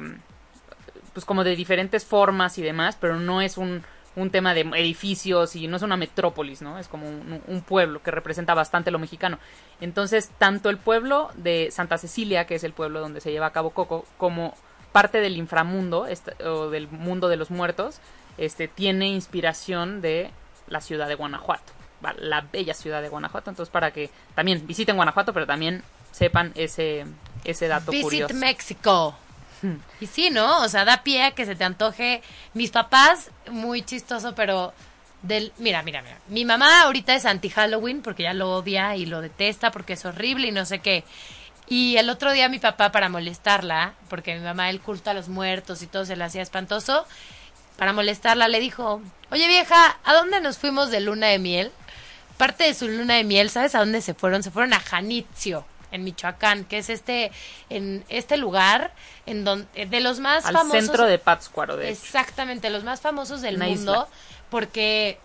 [SPEAKER 3] pues como de diferentes formas y demás, pero no es un, un tema de edificios y no es una metrópolis, ¿no? Es como un, un pueblo que representa bastante lo mexicano. Entonces, tanto el pueblo de Santa Cecilia, que es el pueblo donde se lleva a cabo Coco, como parte del inframundo esta- o del mundo de los muertos, este, tiene inspiración de la ciudad de Guanajuato, la bella ciudad de Guanajuato. Entonces, para que también visiten Guanajuato, pero también sepan ese, ese dato
[SPEAKER 2] Visit
[SPEAKER 3] curioso.
[SPEAKER 2] México. Y sí, ¿no? O sea, da pie a que se te antoje. Mis papás, muy chistoso, pero del... Mira, mira, mira. Mi mamá ahorita es anti-Halloween porque ya lo odia y lo detesta porque es horrible y no sé qué. Y el otro día mi papá, para molestarla, porque mi mamá el culto a los muertos y todo se le hacía espantoso, para molestarla le dijo, oye vieja, ¿a dónde nos fuimos de luna de miel? Parte de su luna de miel, ¿sabes a dónde se fueron? Se fueron a Janitzio, en Michoacán, que es este, en este lugar, en donde, de los más
[SPEAKER 3] Al
[SPEAKER 2] famosos.
[SPEAKER 3] centro de Pátzcuaro, de hecho.
[SPEAKER 2] Exactamente, los más famosos del
[SPEAKER 3] Una
[SPEAKER 2] mundo,
[SPEAKER 3] isla.
[SPEAKER 2] porque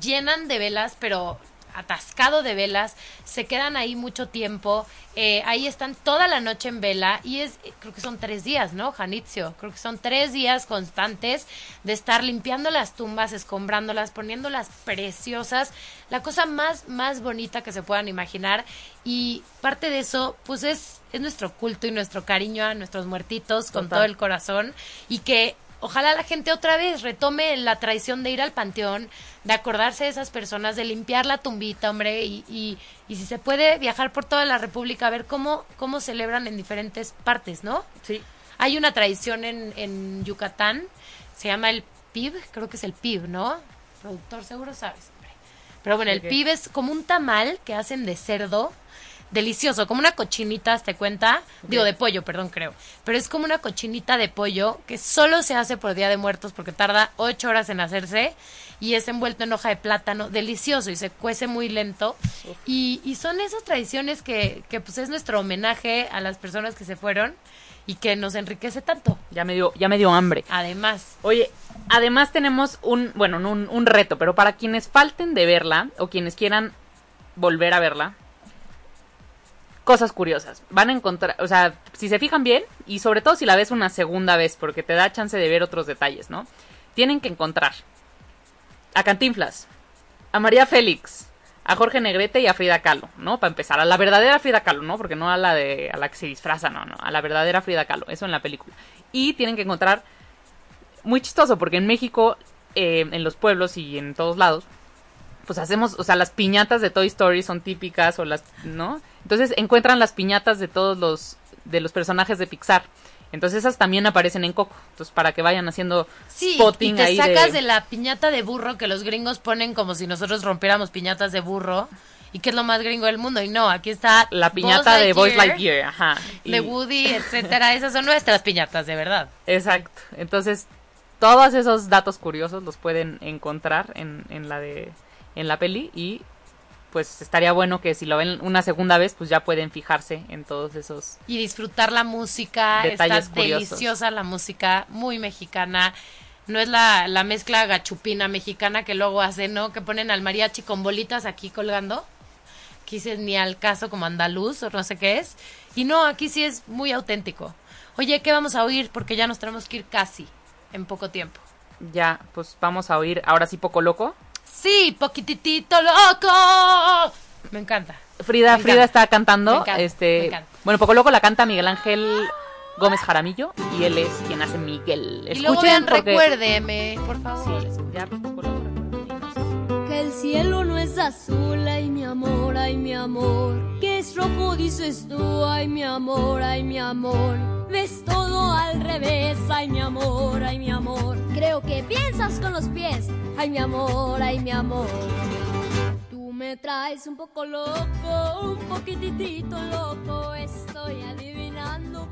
[SPEAKER 2] llenan de velas, pero atascado de velas, se quedan ahí mucho tiempo, eh, ahí están toda la noche en vela y es, creo que son tres días, ¿no, Janitzio? Creo que son tres días constantes de estar limpiando las tumbas, escombrándolas, poniéndolas preciosas, la cosa más, más bonita que se puedan imaginar y parte de eso, pues es, es nuestro culto y nuestro cariño a nuestros muertitos con
[SPEAKER 3] Total.
[SPEAKER 2] todo el corazón y que ojalá la gente otra vez retome la tradición de ir al panteón, de acordarse de esas personas, de limpiar la tumbita, hombre, y, y, y si se puede viajar por toda la República a ver cómo, cómo celebran en diferentes partes, ¿no?
[SPEAKER 3] Sí.
[SPEAKER 2] Hay una tradición en, en Yucatán, se llama el PIB, creo que es el PIB, ¿no? Productor, seguro sabes, hombre. Pero bueno, el. PIB es como un tamal que hacen de cerdo, delicioso, como una cochinita, ¿te cuenta? Digo, de pollo, perdón, creo. Pero es como una cochinita de pollo que solo se hace por Día de Muertos porque tarda ocho horas en hacerse y es envuelto en hoja de plátano, delicioso y se cuece muy lento. Y, y son esas tradiciones que, que pues es nuestro homenaje a las personas que se fueron y que nos enriquece tanto.
[SPEAKER 3] Ya me dio, ya me dio hambre.
[SPEAKER 2] Además,
[SPEAKER 3] Oye, además tenemos un, bueno, no un, un reto, pero para quienes falten de verla o quienes quieran volver a verla, cosas curiosas. Van a encontrar, o sea, si se fijan bien y sobre todo si la ves una segunda vez, porque te da chance de ver otros detalles, ¿no? Tienen que encontrar a Cantinflas, a María Félix, a Jorge Negrete y a Frida Kahlo, ¿no? Para empezar, a la verdadera Frida Kahlo, ¿no? Porque no a la de a la que se disfraza, no, no, a la verdadera Frida Kahlo, eso en la película. Y tienen que encontrar muy chistoso porque en México, eh, en los pueblos y en todos lados, pues hacemos, o sea, las piñatas de Toy Story son típicas o las, ¿no? Entonces encuentran las piñatas de todos los de los personajes de Pixar. Entonces esas también aparecen en Coco. Entonces para que vayan haciendo
[SPEAKER 2] sí, y
[SPEAKER 3] spotting
[SPEAKER 2] te
[SPEAKER 3] ahí
[SPEAKER 2] sacas
[SPEAKER 3] de,
[SPEAKER 2] de... la piñata de burro que los gringos ponen como si nosotros rompiéramos piñatas de burro y que es lo más gringo del mundo. Y no, aquí está
[SPEAKER 3] la piñata de Boys Lightyear, ajá.
[SPEAKER 2] de Woody, etcétera. Esas son nuestras piñatas, de verdad.
[SPEAKER 3] Exacto. Entonces, todos esos datos curiosos los pueden encontrar en, en la de en la peli y pues estaría bueno que si lo ven una segunda vez, pues ya pueden fijarse en todos esos
[SPEAKER 2] Y disfrutar la música.
[SPEAKER 3] Detalles
[SPEAKER 2] está
[SPEAKER 3] curiosos.
[SPEAKER 2] deliciosa la música, muy mexicana. No es la, la mezcla gachupina mexicana que luego hacen, ¿no? Que ponen al mariachi con bolitas aquí colgando. Aquí sí es ni al caso como andaluz o no sé qué es. Y no, aquí sí es muy auténtico. Oye, ¿qué vamos a oír? Porque ya nos tenemos que ir casi en poco tiempo.
[SPEAKER 3] ya, pues vamos a oír ahora sí poco loco.
[SPEAKER 2] Sí, poquitito loco. Me encanta.
[SPEAKER 3] Frida,
[SPEAKER 2] Me
[SPEAKER 3] Frida
[SPEAKER 2] encanta.
[SPEAKER 3] está cantando,
[SPEAKER 2] Me encanta, me
[SPEAKER 3] este,
[SPEAKER 2] encanta.
[SPEAKER 3] bueno, poco loco la canta Miguel Ángel Gómez Jaramillo y él es quien hace Miguel.
[SPEAKER 2] y luego vean,
[SPEAKER 3] porque-
[SPEAKER 2] recuérdeme, por favor.
[SPEAKER 3] Sí, ya poco loco, recuérdenos.
[SPEAKER 4] El cielo no es azul, ay mi amor, ay mi amor. Que es rojo, dices tú, ay mi amor, ay mi amor. Ves todo al revés, ay mi amor, ay mi amor. Creo que piensas con los pies, ay mi amor, ay mi amor. Tú me traes un poco loco, un poquitito loco. Estoy adivinando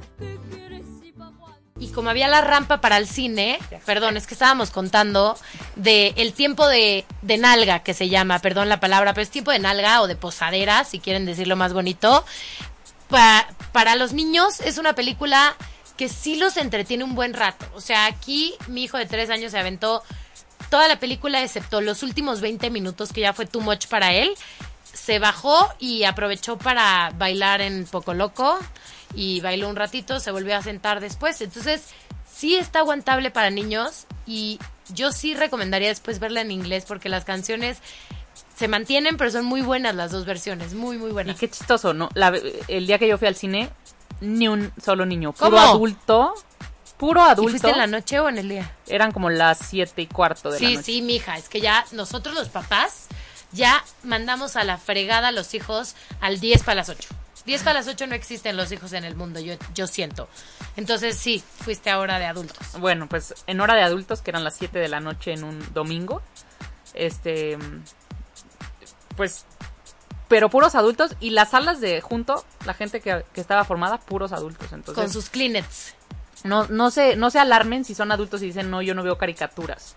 [SPEAKER 4] Y
[SPEAKER 2] como había la rampa para el cine, perdón, es que estábamos contando de el tiempo de, de nalga, que se llama, perdón la palabra, pero es tiempo de nalga o de posadera, si quieren decirlo más bonito. Pa- para los niños es una película que sí los entretiene un buen rato. O sea, aquí mi hijo de tres años se aventó toda la película excepto los últimos 20 minutos que ya fue too much para él. Se bajó y aprovechó para bailar en Poco Loco y bailó un ratito, se volvió a sentar después. Entonces, sí está aguantable para niños y yo sí recomendaría después verla en inglés porque las canciones se mantienen, pero son muy buenas las dos versiones, muy, muy
[SPEAKER 3] Y
[SPEAKER 2] buenas.
[SPEAKER 3] qué chistoso, ¿no? La- el día que yo fui al cine, ni un solo niño, puro
[SPEAKER 2] ¿Cómo?
[SPEAKER 3] adulto, puro
[SPEAKER 2] ¿Y
[SPEAKER 3] adulto.
[SPEAKER 2] fuiste en la noche o en el día?
[SPEAKER 3] Eran como las siete y cuarto de la
[SPEAKER 2] Sí,
[SPEAKER 3] noche.
[SPEAKER 2] sí, mija, es que ya nosotros los papás ya mandamos a la fregada a los hijos al 10 para las 8. 10 para las 8 no existen los hijos en el mundo, yo, yo siento. Entonces sí, fuiste ahora de adultos.
[SPEAKER 3] Bueno, pues en hora de adultos, que eran las 7 de la noche en un domingo, este, pues, pero puros adultos y las salas de junto, la gente que, que estaba formada, puros adultos. Entonces,
[SPEAKER 2] Con sus Kleenex.
[SPEAKER 3] no, no se, no se alarmen si son adultos y dicen, no, yo no veo caricaturas.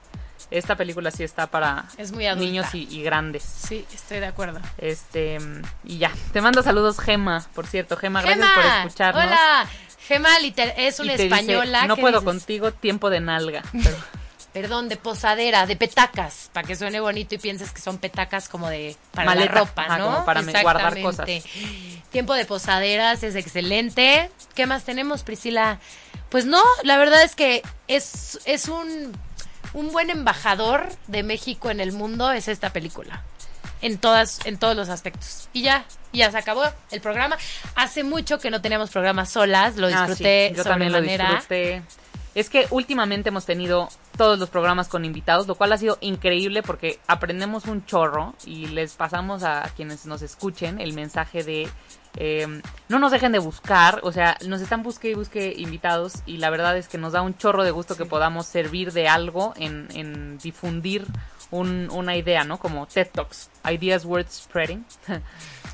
[SPEAKER 3] Esta película sí está para
[SPEAKER 2] Es muy
[SPEAKER 3] niños y, y grandes.
[SPEAKER 2] Sí, estoy de acuerdo.
[SPEAKER 3] Este, y ya. Te mando saludos, Gema, por cierto. Gema, gracias por escucharnos.
[SPEAKER 2] Hola. Gema es una
[SPEAKER 3] dice,
[SPEAKER 2] española.
[SPEAKER 3] no puedo
[SPEAKER 2] dices-
[SPEAKER 3] contigo, tiempo de nalga. Pero-
[SPEAKER 2] Perdón, de posadera, de petacas, para que suene bonito y pienses que son petacas como de para
[SPEAKER 3] Maleta,
[SPEAKER 2] la ropa,
[SPEAKER 3] ajá,
[SPEAKER 2] ¿no?
[SPEAKER 3] como para guardar
[SPEAKER 2] Exactamente. Tiempo de posaderas es excelente. ¿Qué más tenemos, Priscila? Pues no, la verdad es que es, es un, un buen embajador de México en el mundo, es esta película. En todas, en todos los aspectos. Y ya, ya se acabó el programa. Hace mucho que no teníamos programas solas, lo
[SPEAKER 3] Ah, sí,
[SPEAKER 2] disfruté
[SPEAKER 3] yo también lo
[SPEAKER 2] sobremanera.
[SPEAKER 3] disfruté. Es que últimamente hemos tenido todos los programas con invitados, lo cual ha sido increíble porque aprendemos un chorro y les pasamos a quienes nos escuchen el mensaje de eh, no nos dejen de buscar, o sea, nos están busque y busque invitados y la verdad es que nos da un chorro de gusto que podamos servir de algo en, en difundir un- una idea, ¿no? Como TED Talks, Ideas Worth Spreading.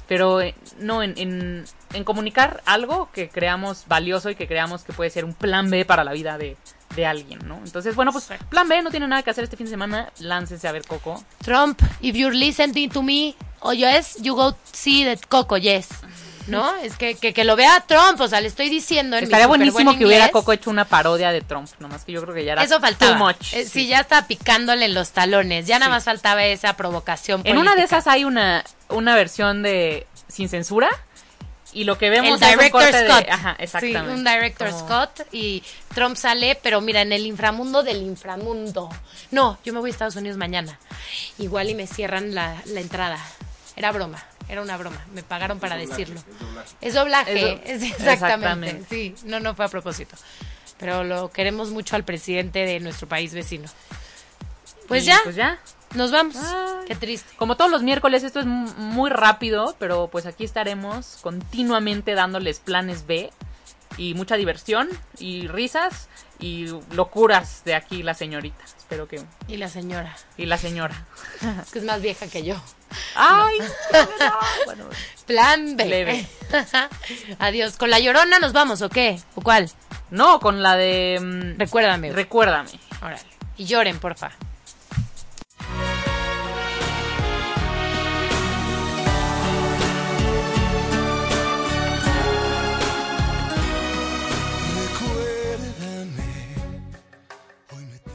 [SPEAKER 3] Pero eh, no, en, en, en comunicar algo que creamos valioso y que creamos que puede ser un plan B para la vida de, de alguien, ¿no? Entonces, bueno, pues plan B, no tiene nada que hacer este fin de semana, láncense a ver Coco.
[SPEAKER 2] Trump, if you're listening to me, oh yes, you go see the Coco, yes. ¿No? Es que, que, que lo vea Trump, o sea, le estoy diciendo en
[SPEAKER 3] Estaría buenísimo que hubiera. Coco hecho una parodia de Trump, nomás que yo creo que ya era
[SPEAKER 2] Eso faltaba.
[SPEAKER 3] too much.
[SPEAKER 2] Eh,
[SPEAKER 3] sí.
[SPEAKER 2] sí, ya está picándole en los talones. Ya nada
[SPEAKER 3] Sí.
[SPEAKER 2] más faltaba esa provocación
[SPEAKER 3] En una de esas hay una, una versión de sin censura y lo que vemos
[SPEAKER 2] el
[SPEAKER 3] es un
[SPEAKER 2] director
[SPEAKER 3] de-
[SPEAKER 2] Scott.
[SPEAKER 3] ajá,
[SPEAKER 2] Sí,
[SPEAKER 3] exactamente.
[SPEAKER 2] un director
[SPEAKER 3] Como-
[SPEAKER 2] Scott y Trump sale, pero mira, en el inframundo del inframundo. No, yo me voy a Estados Unidos mañana. Igual y me cierran la, la entrada. Era broma, era una broma. Me pagaron para decirlo. Es doblaje,
[SPEAKER 3] Es do-
[SPEAKER 2] es- exactamente.
[SPEAKER 3] Exactamente.
[SPEAKER 2] Sí, no, no fue a propósito. Pero lo queremos mucho al presidente de nuestro país vecino. Pues
[SPEAKER 3] Y
[SPEAKER 2] ya,
[SPEAKER 3] Pues ya.
[SPEAKER 2] nos vamos.
[SPEAKER 3] Ay.
[SPEAKER 2] Qué triste.
[SPEAKER 3] Como todos los miércoles, esto es muy rápido, pero pues aquí estaremos continuamente dándoles planes B y mucha diversión y risas y locuras de aquí la señorita. Que...
[SPEAKER 2] Y la señora,
[SPEAKER 3] Y la señora.
[SPEAKER 2] es que es más vieja que yo.
[SPEAKER 3] ¡Ay! bueno,
[SPEAKER 2] Plan B.
[SPEAKER 3] Leve.
[SPEAKER 2] Adiós. ¿Con la llorona nos vamos o qué? ¿O cuál?
[SPEAKER 3] no, con la de... mm,
[SPEAKER 2] Recuérdame.
[SPEAKER 3] Recuérdame.
[SPEAKER 2] Órale. Y lloren, porfa.